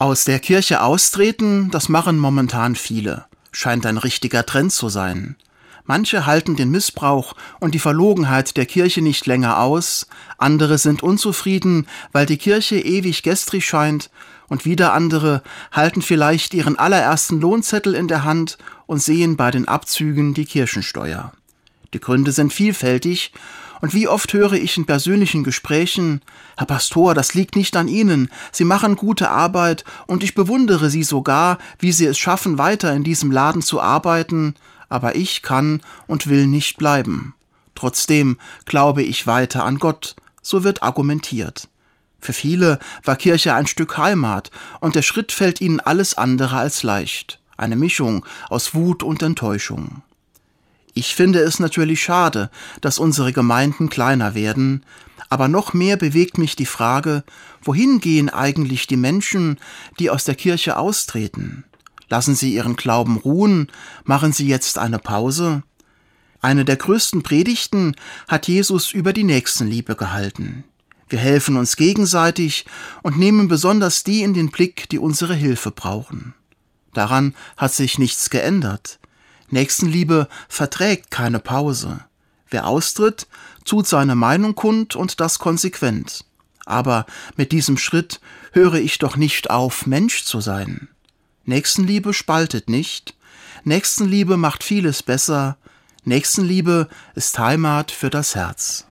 Aus der Kirche austreten, das machen momentan viele. Scheint ein richtiger Trend zu sein. Manche halten den Missbrauch und die Verlogenheit der Kirche nicht länger aus, andere sind unzufrieden, weil die Kirche ewig gestrig scheint, und wieder andere halten vielleicht ihren allerersten Lohnzettel in der Hand und sehen bei den Abzügen die Kirchensteuer. Die Gründe sind vielfältig, und wie oft höre ich in persönlichen Gesprächen, Herr Pastor, das liegt nicht an Ihnen, Sie machen gute Arbeit, und ich bewundere Sie sogar, wie Sie es schaffen, weiter in diesem Laden zu arbeiten, aber ich kann und will nicht bleiben. Trotzdem glaube ich weiter an Gott, so wird argumentiert. Für viele war Kirche ein Stück Heimat, und der Schritt fällt ihnen alles andere als leicht, eine Mischung aus Wut und Enttäuschung. Ich finde es natürlich schade, dass unsere Gemeinden kleiner werden, aber noch mehr bewegt mich die Frage, wohin gehen eigentlich die Menschen, die aus der Kirche austreten? Lassen sie ihren Glauben ruhen? Machen sie jetzt eine Pause? Eine der größten Predigten hat Jesus über die Nächstenliebe gehalten. Wir helfen uns gegenseitig und nehmen besonders die in den Blick, die unsere Hilfe brauchen. Daran hat sich nichts geändert. Nächstenliebe verträgt keine Pause. Wer austritt, tut seine Meinung kund und das konsequent. Aber mit diesem Schritt höre ich doch nicht auf, Mensch zu sein. Nächstenliebe spaltet nicht. Nächstenliebe macht vieles besser. Nächstenliebe ist Heimat für das Herz.